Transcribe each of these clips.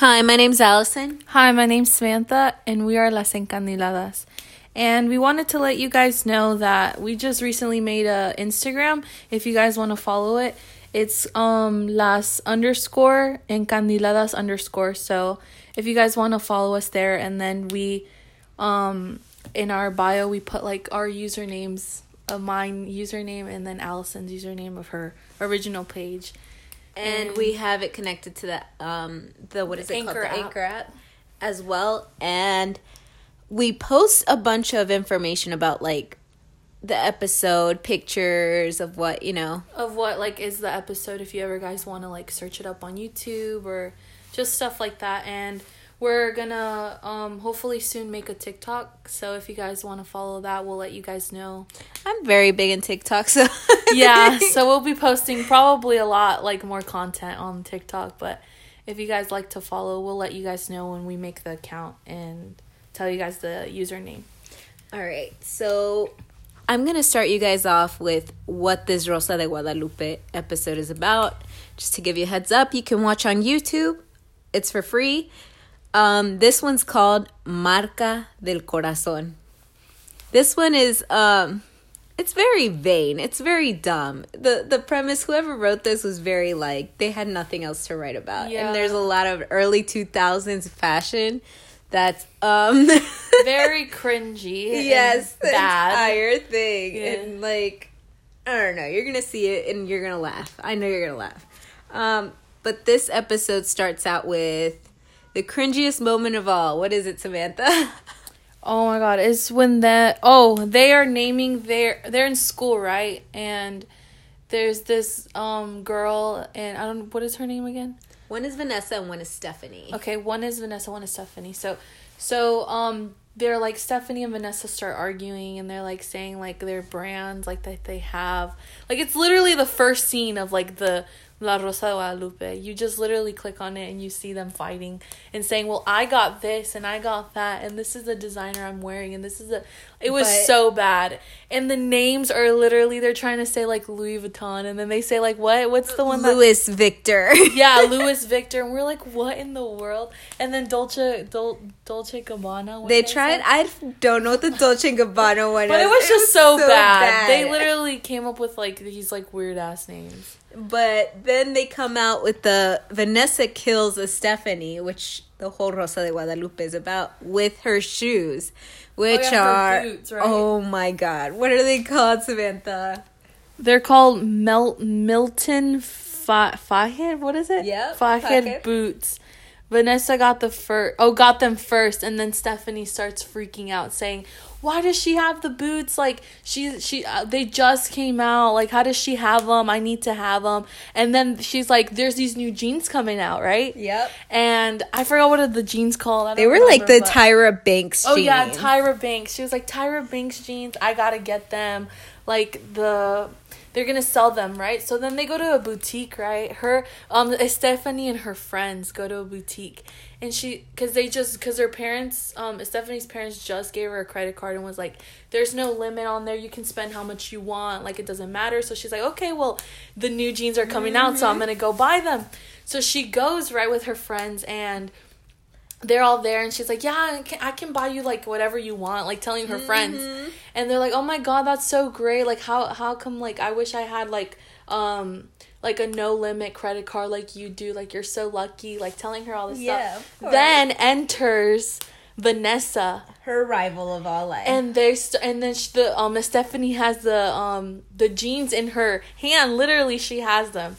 Hi, my name's Allison. Hi, my name's Samantha, and we are Las Encandiladas. And we wanted to let you guys know that we just recently made a Instagram. If you guys want to follow it, it's um las underscore encandiladas underscore. So if you guys want to follow us there, and then we um in our bio we put like our usernames of mine username and then Allison's username of her original page. And we have it connected to the um the what is it Anchor called? The app. Anchor app as well. And we post a bunch of information about like the episode, pictures of what, you know. of what like is the episode if you ever guys want to like search it up on YouTube or just stuff like that and we're gonna um hopefully soon make a TikTok so if you guys want to follow that we'll let you guys know I'm very big in TikTok, so yeah so we'll be posting probably a lot like more content on TikTok but if you guys like to follow we'll let you guys know when we make the account and tell you guys the username All right, so I'm gonna start you guys off with what this Rosa de Guadalupe episode is about. Just to give you a heads up, you can watch on YouTube. It's for free. Um, this one's called Marca del Corazón. This one is um, it's very vain. It's very dumb. the The premise, whoever wrote this, was very like they had nothing else to write about, Yeah. and there's a lot of early 2000s fashion that's um. very cringy and yes the bad entire thing Yeah. and like i don't know you're gonna see it and you're gonna laugh i know you're gonna laugh um but this episode starts out with the cringiest moment of all what is it samantha Oh my god, it's when that oh, they are naming their they're in school, right? And there's this um girl and I don't what is her name again? one is vanessa and one is stephanie Okay, one is Vanessa, one is Stephanie. So so um they're like Stephanie and Vanessa start arguing and they're like saying like their brands like that they have. Like it's literally the first scene of like the La Rosa de Guadalupe. You just literally click on it and you see them fighting and saying, "Well, I got this and I got that and this is the designer I'm wearing and this is a." It was But- so bad. And the names are literally they're trying to say like Louis Vuitton and then they say like what? What's the one that louis victor yeah, Louis Victor, and we're like, what in the world? And then Dolce Dol, Dolce Gabbana. they they tried i don't know what the dolce gabbana one but is it was just so, bad. bad. They literally came up with like these like weird ass names. But then they come out with the Vanessa kills a Stephanie, which the whole Rosa de Guadalupe is about, with her shoes, which Oh, yeah, are boots, right? oh my god, what are they called, Samantha? They're called Mel Milton Fa- Fahed. What is it? Yeah, Fahed Fahed. boots. Vanessa got the first. Oh, got them first, and then Stephanie starts freaking out, saying, "Why does she have the boots? Like she she uh, they just came out. Like how does she have them? I need to have them." And then she's like, "There's these new jeans coming out, right?" Yep, And I forgot what are the jeans called. They were like the but- Tyra Banks. Oh yeah. Tyra Banks. She was like Tyra Banks jeans. I gotta get them. Like the they're gonna sell them, right? So then they go to a boutique, right? Her um Stephanie and her friends go to a boutique, and she because they just because her parents um Stephanie's parents just gave her a credit card and was like, there's no limit on there. You can spend how much you want. Like it doesn't matter. So she's like, okay, well the new jeans are coming out, so I'm gonna go buy them. So she goes right with her friends and they're all there and she's like yeah I can, I can buy you like whatever you want like telling her friends. And they're like oh my god that's so great. Like how how come like i wish i had like um like a no limit credit card like you do? Like you're so lucky like telling her all this Yeah, stuff then enters vanessa. Her rival of all life. and there's st- and then sh the um Stephanie has the um the jeans in her hand. Literally she has them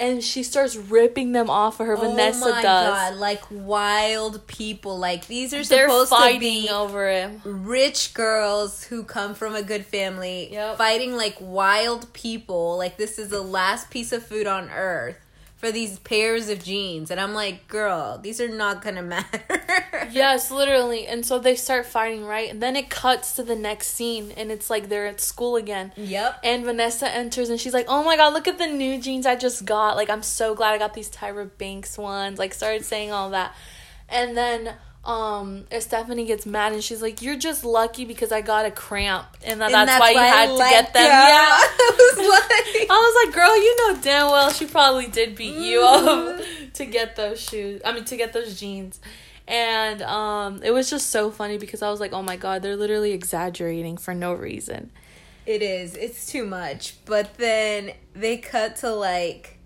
and she starts ripping them off of her oh Vanessa oh my does god, like wild people. Like these are they're supposed to be over it rich girls who come from a good family Yep. fighting like wild people like this is the last piece of food on earth for these pairs of jeans and i'm like girl these are not gonna matter Yes, literally. And so they start fighting, right? And then it cuts to the next scene and it's like they're at school again. yep And Vanessa enters and she's like, "Oh my god, look at the new jeans I just got. Like I'm so glad I got these Tyra Banks ones." Like started saying all that. And then um Stephanie gets mad and she's like, "You're just lucky because I got a cramp." And, that And that's, why you I had to get them. Yeah. I was like I was like, girl, you know damn well she probably did beat you up. to get those shoes. I mean, to get those jeans. And um, it was just so funny because I was like, oh my god, they're literally exaggerating for no reason. It is. It's too much. But then they cut to like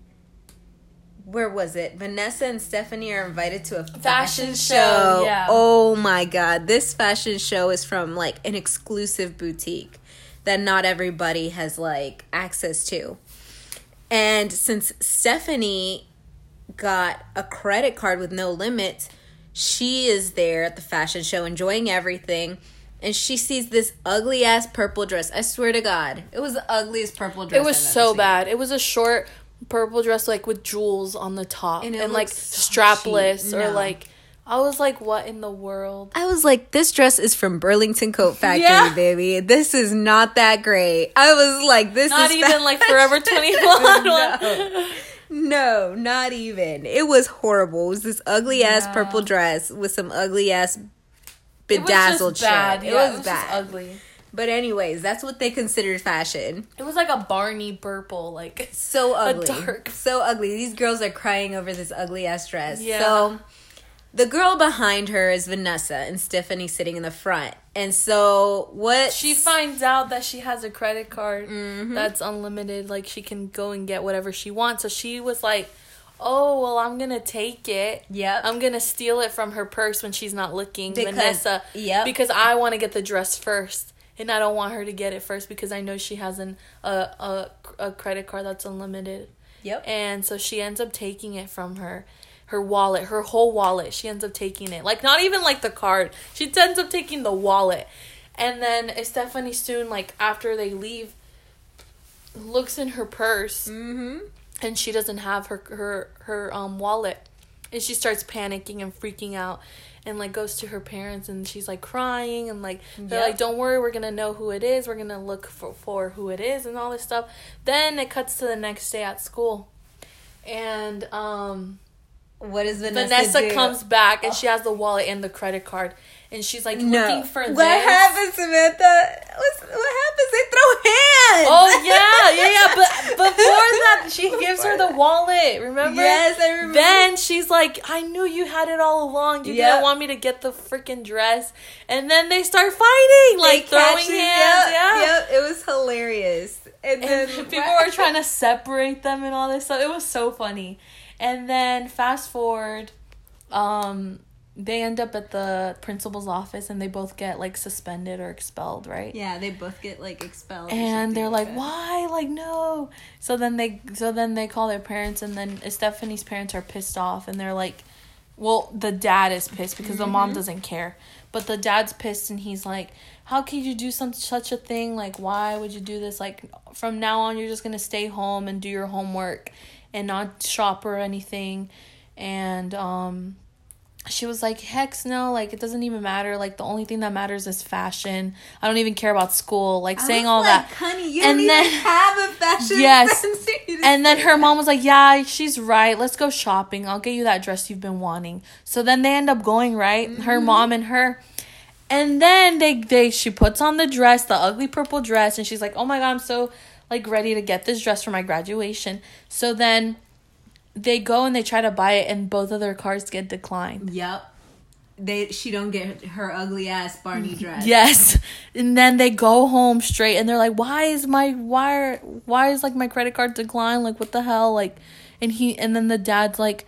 where was it? Vanessa and Stephanie are invited to a fashion, Fashion show. show, yeah. Oh my god. This fashion show is from like an exclusive boutique that not everybody has like access to. And since Stephanie got a credit card with no limits, she is there at the fashion show enjoying everything. And she sees this ugly ass purple dress. I swear to God, it was the ugliest purple dress. It was so seen. bad. It was a short purple dress like with jewels on the top And and, like so strapless cheap. or like I was like, what in the world? I was like, this dress is from Burlington Coat Factory, Yeah. baby. This is not that great. I was like, this is Not is even like. Forever Twenty One. no. no, not even. It was horrible. It was this ugly ass purple dress with some ugly ass It was bedazzled just bad. shit. It Yeah, was, it was just bad. ugly. But anyways, that's what they considered fashion. It was like a Barney purple, like So ugly. dark- So ugly. These girls are crying over this ugly ass dress. Yeah. So the girl behind her is Vanessa and Stephanie sitting in the front. And so what she finds out that she has a credit card Mm-hmm. that's unlimited like she can go and get whatever she wants so she was like oh well i'm gonna take it yeah i'm gonna steal it from her purse when she's not looking Because- vanessa yeah because i want to get the dress first and i don't want her to get it first because i know she has an a, a, a credit card that's unlimited. Yep. and so she ends up taking it from her her wallet her whole wallet. She ends up taking it. Like not even like the card. She ends up taking the wallet. And then stephanie soon like after they leave looks in her purse. Mm-hmm. and she doesn't have her her her um wallet. And she starts panicking and freaking out and like goes to her parents and she's like crying and like they're Yep. like don't worry we're gonna know who it is we're gonna look for, for who it is and all this stuff then it cuts to the next day at school and um What is Vanessa? vanessa do? comes back and she has the wallet and the credit card and she's like No. looking for what this happened, Samantha? What's, what happens? They throw hands. Oh yeah, yeah, yeah. But before that, she gives her the wallet. Remember? Yes, I remember. Then she's like, "I knew you had it all along. You Yep. didn't want me to get the freaking dress." And then they start fighting, like They throwing hands. Yep, yeah. Yep, it was hilarious. And, And then people were trying to separate them and all this stuff. It was so funny. And then fast forward, um, they end up at the principal's office and they both get like suspended or expelled, right? Yeah, they both get like expelled. and they're like, that. why like no so then they so then they call their parents and then stephanie's parents are pissed off and they're like well the dad is pissed because the mom doesn't care but the dad's pissed and he's like how could you do some such a thing like why would you do this like from now on you're just gonna stay home and do your homework and not shop or anything and um she was like, Hex no, like it doesn't even matter. Like the only thing that matters is fashion. I don't even care about school. Like I saying all like, that. honey, you And don't then- even have a fashion Yes. And then her that. mom was like, Yeah, she's right. Let's go shopping. I'll get you that dress you've been wanting. So then they end up going, right? Her Mm-hmm. mom and her. And then they they she puts on the dress, the ugly purple dress, and she's like, Oh my god, I'm so like ready to get this dress for my graduation. So then they go and they try to buy it and both of their cards get declined. Yep. They she don't get her ugly ass Barney dress. Yes. And then they go home straight and they're like, Why is my why are, why is like my credit card declined? Like what the hell? Like and he and then the dad's like,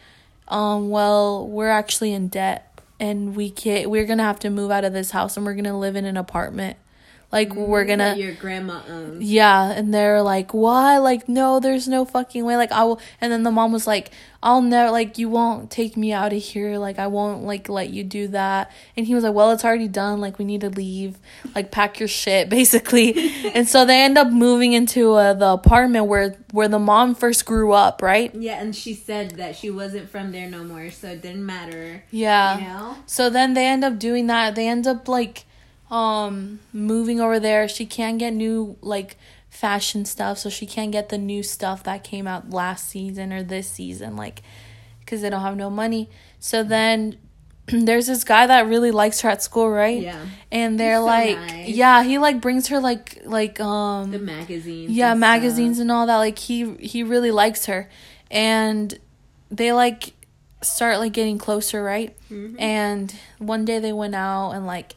um, well, we're actually in debt and we can't we're gonna have to move out of this house and we're gonna live in an apartment. Like we're gonna That your grandma owns. yeah, and they're like, "Why? Like, no, there's no fucking way. Like, I will." And then the mom was like, "I'll never like you won't take me out of here. Like, I won't like let you do that." And he was like, "Well, it's already done. Like, we need to leave. Like, pack your shit, basically." and so they end up moving into uh, the apartment where where the mom first grew up, right? Yeah, and she said that she wasn't from there no more, so it didn't matter. Yeah. You know? So then they end up doing that. They end up like um moving over there. She can't get new like fashion stuff, so she can't get the new stuff that came out last season or this season like cuz they don't have no money. So then there's this guy that really likes her at school, right? Yeah. And they're so like nice. yeah, he like brings her like like um The magazines. yeah and magazines stuff. and all that like he he really likes her and they like start like getting closer, right? Mm-hmm. And one day they went out and like,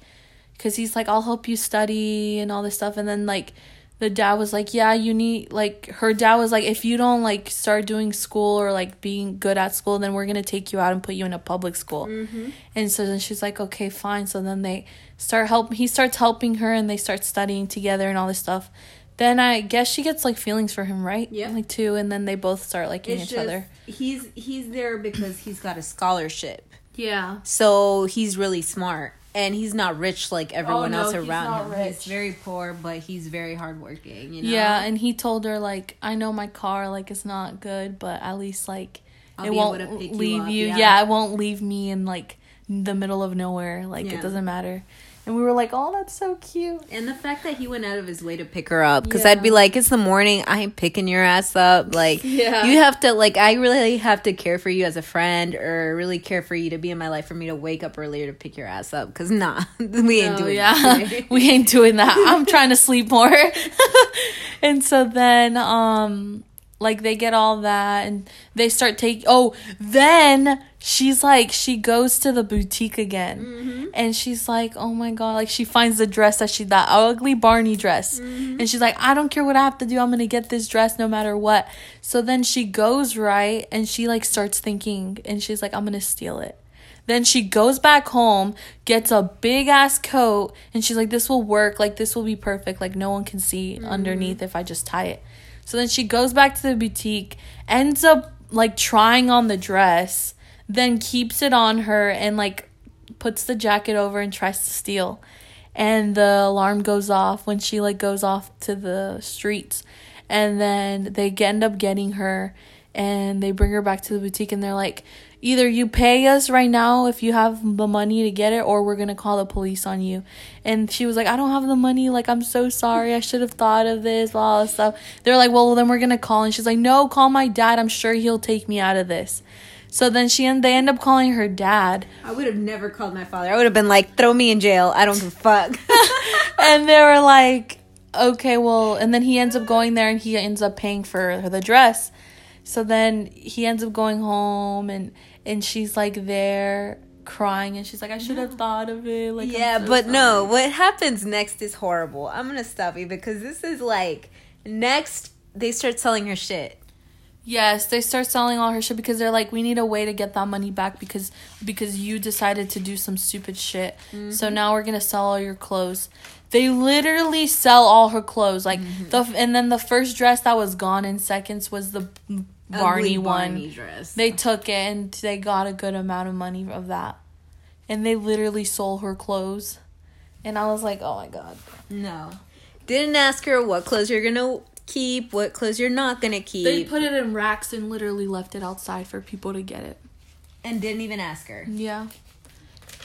cause he's like, I'll help you study and all this stuff. And then like, the dad was like, yeah, you need like her dad was like, if you don't like start doing school or like being good at school, then we're gonna take you out and put you in a public school. Mm-hmm. And so then she's like, okay, fine. So then they start help. He starts helping her, and they start studying together and all this stuff. Then I guess she gets like feelings for him, right? Yeah. like too. And then they both start liking It's each just other. he's he's there because he's got a scholarship. Yeah. So he's really smart. And he's not rich like everyone oh, no, else he's around not him. He's very poor, but he's very hardworking, you know? Yeah, and he told her like, I know my car like is not good, but at least like I'll it won't able to pick you leave up, you. yeah. Yeah. it won't leave me in like the middle of nowhere. Like Yeah. it doesn't matter. And we were like, oh, that's so cute. And the fact that he went out of his way to pick her up, because Yeah. I'd be like, it's the morning, I ain't picking your ass up. Like, Yeah. you have to, like, I really have to care for you as a friend or really care for you to be in my life for me to wake up earlier to pick your ass up. Because, nah, we ain't Oh, doing yeah. that. we ain't doing that. I'm trying to sleep more. and so then um like they get all that and they start taking oh then she's like she goes to the boutique again mm-hmm. and she's like oh my god like she finds the dress that she that ugly barney dress mm-hmm. and she's like i don't care what i have to do i'm gonna get this dress no matter what so then she goes right and she like starts thinking and she's like i'm gonna steal it then she goes back home, gets a big ass coat, and she's like, This will work. Like, this will be perfect. Like, no one can see mm-hmm. underneath if I just tie it. So then she goes back to the boutique, ends up like trying on the dress, then keeps it on her and like puts the jacket over and tries to steal. And the alarm goes off when she like goes off to the streets. And then they end up getting her and they bring her back to the boutique and they're like, either you pay us right now if you have the money to get it or we're gonna call the police on you and she was like i don't have the money like i'm so sorry i should have thought of this all this stuff they're like well then we're gonna call and she's like no call my dad i'm sure he'll take me out of this so then she and they end up calling her dad I would have never called my father. I would have been like, throw me in jail. I don't give a fuck. and they were like, okay, well, and then he ends up going there and he ends up paying for the dress. So then he ends up going home and and she's like there crying and she's like, I should have thought of it. Like, yeah, so but no, what happens next is horrible. I'm gonna stop you because this is like next they start selling her shit. Yes, they start selling all her shit because they're like, we need a way to get that money back because because you decided to do some stupid shit. So mm-hmm. now we're gonna sell all your clothes. They literally sell all her clothes, like mm-hmm. the and then the first dress that was gone in seconds was the Barney Ugly one. Barney dress. They took it and they got a good amount of money of that, and they literally sold her clothes, and I was like, oh my god. no, didn't ask her what clothes you're gonna keep, what clothes you're not gonna keep, They put it in racks and literally left it outside for people to get it. and didn't even ask her. Yeah.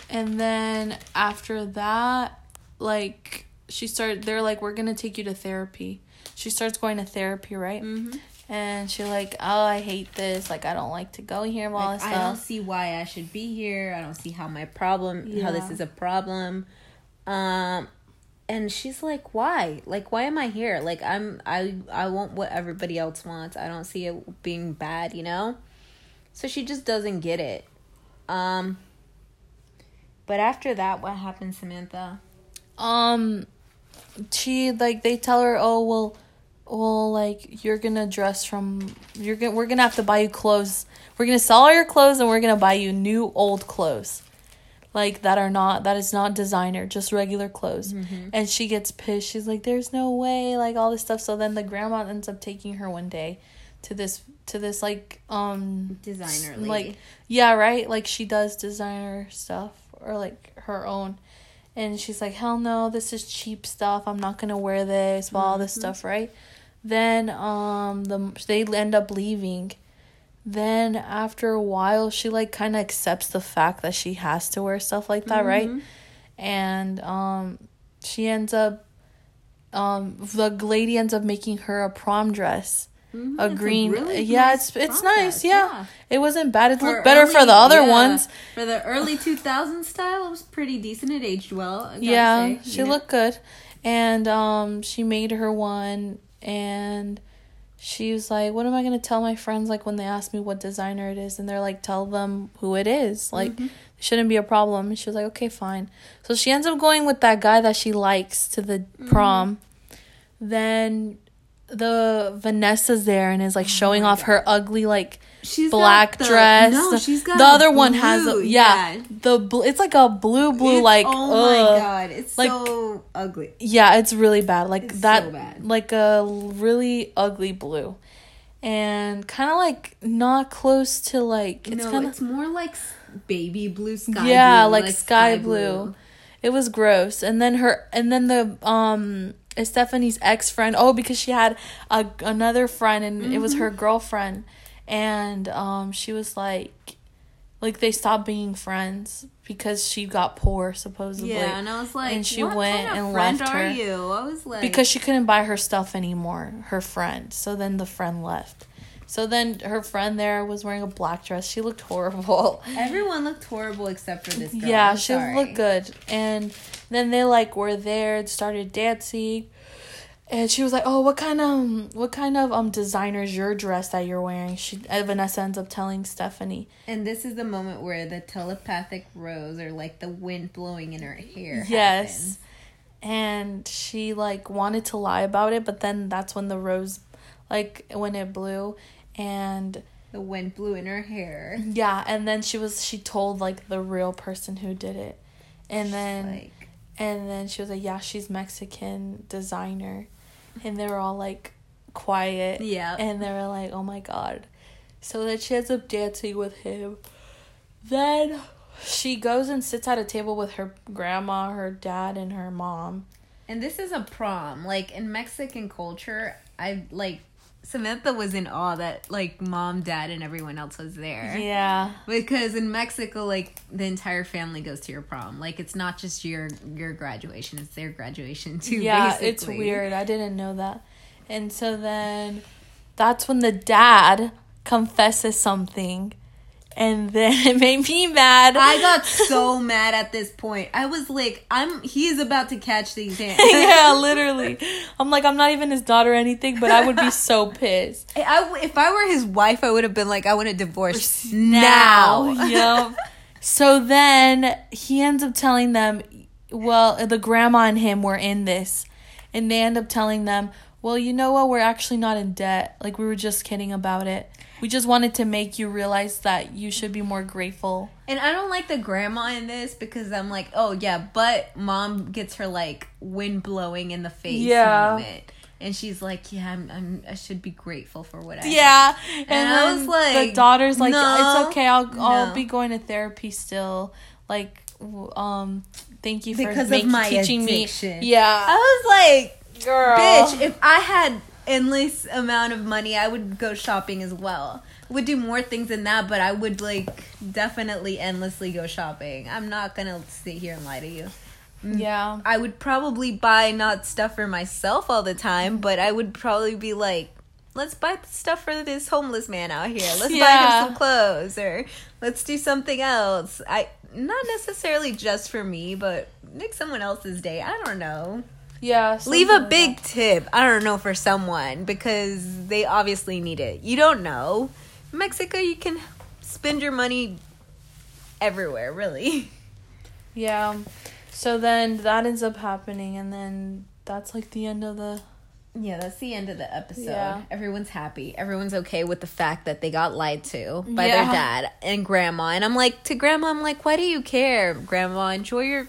And then after that, like she started they're like we're going to take you to therapy. She starts going to therapy, right? Mm-hmm. And she's like, "Oh, I hate this. Like I don't like to go here and all Like, this I don't see why I should be here. I don't see how my problem, how this is a problem. Um, and she's like, "Why? Like, why am I here? Like, I'm, I, I want what everybody else wants. I don't see it being bad, you know." So she just doesn't get it. Um. But after that, what happened, Samantha? Um she like they tell her, "Oh, well well like you're going to dress from you're to we're going to have to buy you clothes. We're going to sell all your clothes and we're going to buy you new old clothes." Like that are not that is not designer, just regular clothes. And she gets pissed. She's like, "There's no way!" Like all this stuff. So then the grandma ends up taking her one day to this to this like um Designer like yeah right like she does designer stuff or like her own and she's like hell no this is cheap stuff. I'm not gonna wear this well all this stuff right? Then um the they end up leaving. Then after a while she like kind of accepts the fact that she has to wear stuff like that right? And um she ends up um the lady ends up making her a prom dress Mhm, a it's green really yeah nice it's it's prom nice dress, yeah. it wasn't bad it For looked better for the other yeah, ones For the early 2000s style, it was pretty decent. It aged well. I yeah say, she know? looked good and um she made her one and she was like, "What am I gonna tell my friends like when they ask me what designer it is?" And they're like, "Tell them who it is. Like, Mm-hmm. shouldn't be a problem." And she was like, "Okay, fine." So she ends up going with that guy that she likes to the Mm-hmm. prom. Then the Vanessa's there and is like showing Oh my off her ugly like She's black the- dress. No, she's got the a other one has a yeah, the bl- it's like a blue blue It's- like oh ugh. my god, it's Like- so ugly. Yeah, it's really bad. Like It's that so bad. like a really ugly blue. And kind of like not close to like it's no, kind of it's more like baby blue sky. yeah, blue, like, sky, blue. It was gross. And then her and then the um Stephanie's ex friend. Oh, because she had a another friend and it was her Mm-hmm. girlfriend, and um she was like, like they stopped being friends because she got poor supposedly. Yeah, and I was like, And she what went kind of and left are her. you? I was like, because she couldn't buy her stuff anymore her friend so then the friend left so then her friend there was wearing a black dress she looked horrible everyone looked horrible except for this girl. yeah I'm she sorry. looked good and then they like were there and started dancing and she was like oh what kind of what kind of um designer's your dress that you're wearing she uh, vanessa ends up telling stephanie And this is the moment where the telepathic rose, or like the wind blowing in her hair. yes happens. and she like wanted to lie about it but then that's when the rose like when it blew and the wind blew in her hair. Yeah, and then she was she told like the real person who did it. And then like, and then she was like, "Yeah, she's Mexican designer." And they were all like quiet. yeah, And they were like, "Oh my god." So then she ends up dancing with him. Then she goes and sits at a table with her grandma, her dad, and her mom. and this is a prom. Like in Mexican culture, I like Samantha was in awe that like mom, dad, and everyone else was there. Yeah. Because in Mexico, like the entire family goes to your prom. Like it's not just your your graduation; it's their graduation too. Yeah, it's weird. I didn't know that. And so then that's when the dad confesses something. And then it made me mad. I got so mad at this point. I was like, "I'm." He is about to catch these hands. yeah, literally. I'm like, I'm not even his daughter or anything, but I would be so pissed. I if I were his wife, I would have been like, "I want a divorce now." yep. So then he ends up telling them, well, the grandma and him were in this. And they end up telling them, well, you know what? We're actually not in debt. Like, we were just kidding about it. We just wanted to make you realize that you should be more grateful. And I don't like the grandma in this because I'm like, "Oh yeah," but mom gets her like wind blowing in the face Yeah. moment, and she's like, "Yeah, I'm, I'm. I should be grateful for what I." have." Yeah. And, And I was like, the daughter's like, no, it's okay. I'll, I'll be going to therapy still. Like, um, thank you for Because of my teaching addiction. me. Yeah. I was like, Girl. Bitch, if I had endless amount of money, I would go shopping as well. Would do more things than that, but I would like definitely endlessly go shopping. I'm not gonna sit here and lie to you. Mm, yeah. I would probably buy not stuff for myself all the time, but I would probably be like, let's buy stuff for this homeless man out here. Let's buy him some clothes or let's do something else. I not necessarily just for me, but make someone else's day. I don't know. Yeah. Leave a big that. tip. I don't know for someone because they obviously need it. You don't know. Mexico, you can spend your money everywhere, really. Yeah. Um, so then that ends up happening, and then that's like the end of the. Yeah, that's the end of the episode. Yeah. Everyone's happy. Everyone's okay with the fact that they got lied to by Yeah. their dad and grandma. And I'm like, to grandma, I'm like, why do you care, grandma? Enjoy your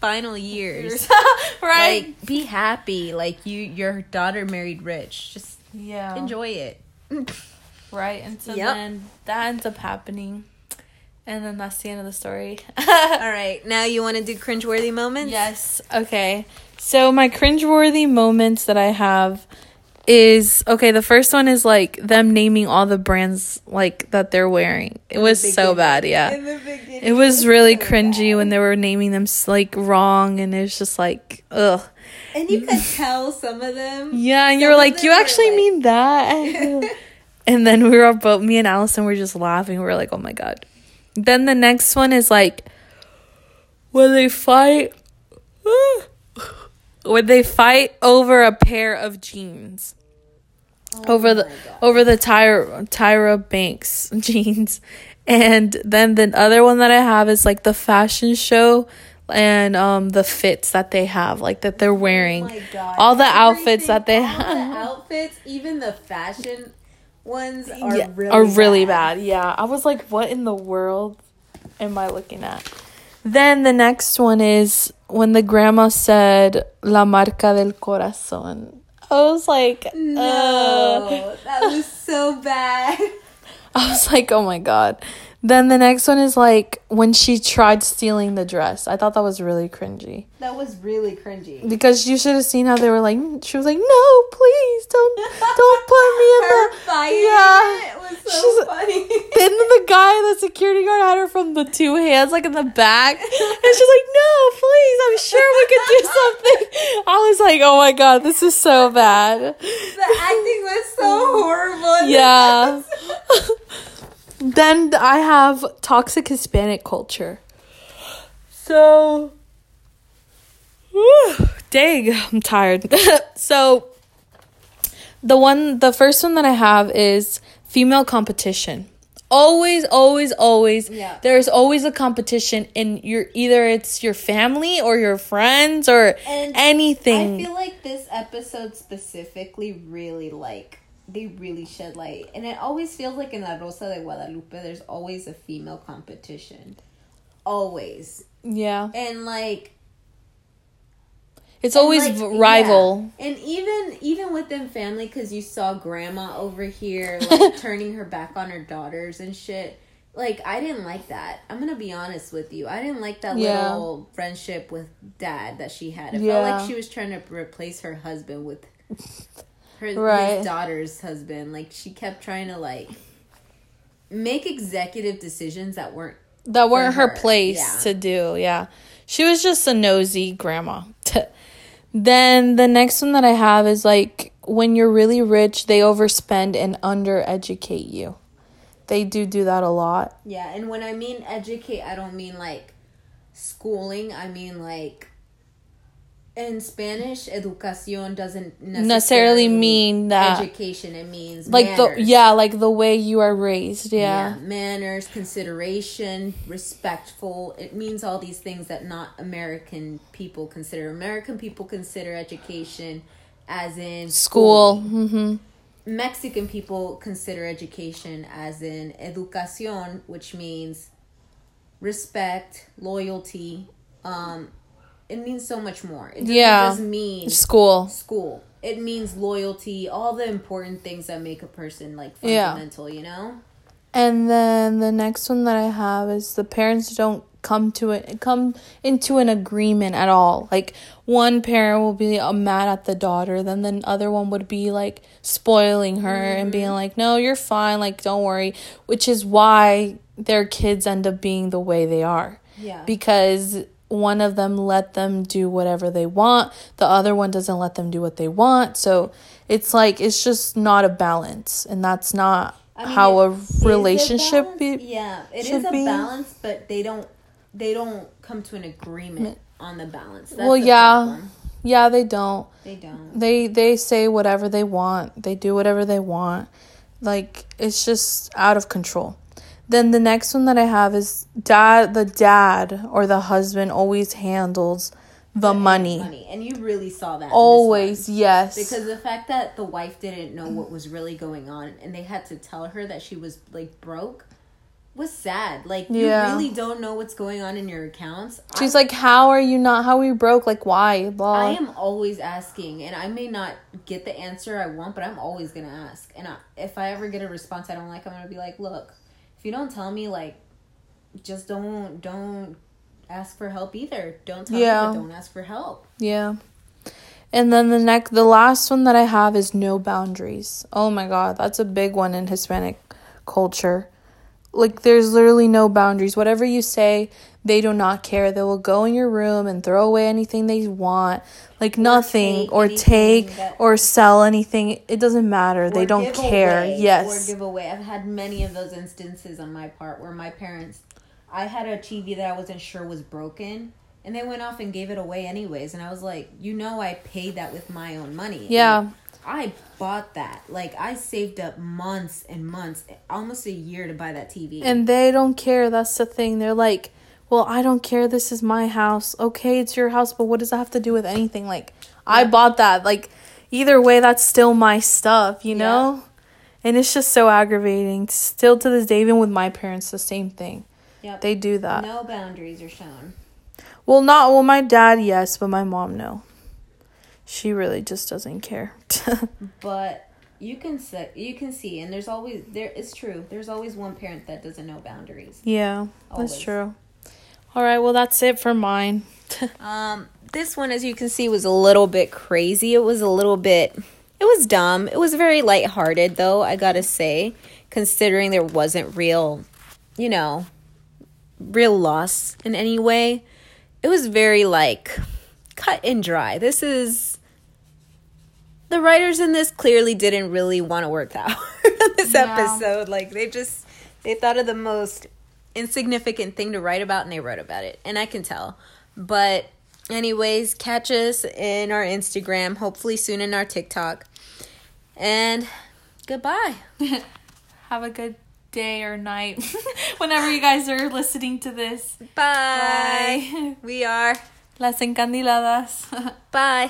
final years. right. Like, be happy. Like you, your daughter married rich. Just yeah. enjoy it. Right. And so Yep. then that ends up happening, and then that's the end of the story. All right, now you want to do cringeworthy moments? Yes. Okay. So my cringeworthy moments that I have is okay. The first one is like them naming all the brands like that they're wearing. It was so bad. Yeah. In the beginning, It was really so cringy bad. when they were naming them like wrong, and it was just like ugh. and you could tell some of them. Yeah, and you were like, you actually like- mean that? and then we were all both, me and Allison were just laughing. We were like, oh my god. Then the next one is like when they fight, when they fight over a pair of jeans. Over the Oh God. over the Tyra Tyra Banks jeans. And then the other one that I have is like the fashion show and um the fits that they have, like that they're wearing. Oh my God. All the outfits that they have. The outfits, even the fashion ones are Yeah, really are really bad. Yeah. I was like, what in the world am I looking at? Then the next one is when the grandma said La marca del corazón. I was like, uh, No, that was so bad. I was like, oh my god. Then the next one is like when she tried stealing the dress. I thought that was really cringy. That was really cringy. Because you should have seen how they were like mm, she was like, No, please don't don't put me in Her the fighting Yeah. it was so She's- funny. Then the guy, the security guard had her from the two hands, like in the back. And she's like, No, please, I'm sure we could do something. I was like, Oh my god, this is so bad. the acting was so horrible. Yeah. Then I have toxic Hispanic culture. So, whew, dang, I'm tired. so, the one, the first one that I have is female competition. Always, always, always. Yeah. There's always a competition in your either it's your family or your friends or And anything. I feel like this episode specifically really like they really shed light, and it always feels like in La Rosa de Guadalupe, there's always a female competition, always, yeah. and like It's and, always like, rival. yeah. and even even within family, because you saw grandma over here like turning her back on her daughters and shit. Like I didn't like that. I'm gonna be honest with you. I didn't like that Yeah. little friendship with dad that she had. It Yeah. felt like she was trying to replace her husband with her Right. daughter's husband. Like she kept trying to like make executive decisions that weren't that weren't her her, place yeah. to do. Yeah. She was just a nosy grandma. then the next one that I have is like when you're really rich, they overspend and undereducate you. They do do that a lot. Yeah, and when I mean educate, I don't mean like schooling. I mean like in Spanish, educación doesn't necessarily, Necessarily mean that education. It means like the yeah, like the way you are raised. Yeah. manners, consideration, respectful. It means all these things that not American people consider. American people consider education as in School. Mm-hmm. Mexican people consider education as in educación, which means respect, loyalty. Um, it means so much more. It doesn't Yeah. just mean School. school. It means loyalty, all the important things that make a person like fundamental, Yeah. you know? And then the next one that I have is the parents don't come to it come into an agreement at all. Like one parent will be uh, mad at the daughter, then the other one would be like spoiling her and being like, "No, you're fine, like don't worry," which is why their kids end up being the way they are. Yeah. Because one of them let them do whatever they want, the other one doesn't let them do what they want. So it's like it's just not a balance, and that's not I mean, how a relationship balance. be. yeah it is a be. balance but they don't they don't come to an agreement on the balance That's Well, the yeah. problem. Yeah, they don't. they don't They they say whatever they want. They do whatever they want. Like it's just out of control. Then the next one that I have is dad the dad or the husband always handles the money. money and you really saw that Always, yes. because the fact that the wife didn't know what was really going on and they had to tell her that she was like broke was sad like Yeah. you really don't know what's going on in your accounts She's like, "How are you not? How are you broke? Like, why?" Blah. I am always asking, and I may not get the answer I want, but I'm always gonna ask. And I, if I ever get a response I don't like, I'm gonna be like, "Look, if you don't tell me, like, just don't don't ask for help either. Don't tell Yeah. me, but don't ask for help." Yeah. And then the next the last one that I have is no boundaries. Oh my god, that's a big one in Hispanic culture. Like there's literally no boundaries. Whatever you say, they do not care. They will go in your room and throw away anything they want. Like nothing take or take that- or sell anything. It doesn't matter. they don't care. away, yes. Or give away. I've had many of those instances on my part where my parents, I had a TV that I wasn't sure was broken, and they went off and gave it away anyways. And I was like, you know, I paid that with my own money. Yeah. And I bought that. Like I saved up months and months, almost a year to buy that TV. And they don't care. That's the thing. They're like, well, I don't care. This is my house. Okay, it's your house, but what does that have to do with anything? Like, I bought that. Like, either way, that's still my stuff, you know? And it's just so aggravating. Still to this day, even with my parents, the same thing. Yep. They do that. no boundaries are shown. Well, not, well, my dad, yes, but my mom, no. She really just doesn't care. But you can see, you can see, and there's always there. It's true. There's always one parent that doesn't know boundaries. yeah, Always. that's true. All right, well, that's it for mine. Um, this one, as you can see, was a little bit crazy. It was a little bit. It was dumb. It was very lighthearted, though. I gotta say, considering there wasn't real, you know, real loss in any way. It was very like cut and dry. This is the writers in this clearly didn't really want to work that hard on this Yeah. episode. Like they just they thought of the most insignificant thing to write about and they wrote about it. And I can tell. But anyways, catch us in our Instagram, hopefully soon in our TikTok. And goodbye. Have a good day or night whenever you guys are listening to this. Bye. Bye. We are. Las encandiladas. Bye.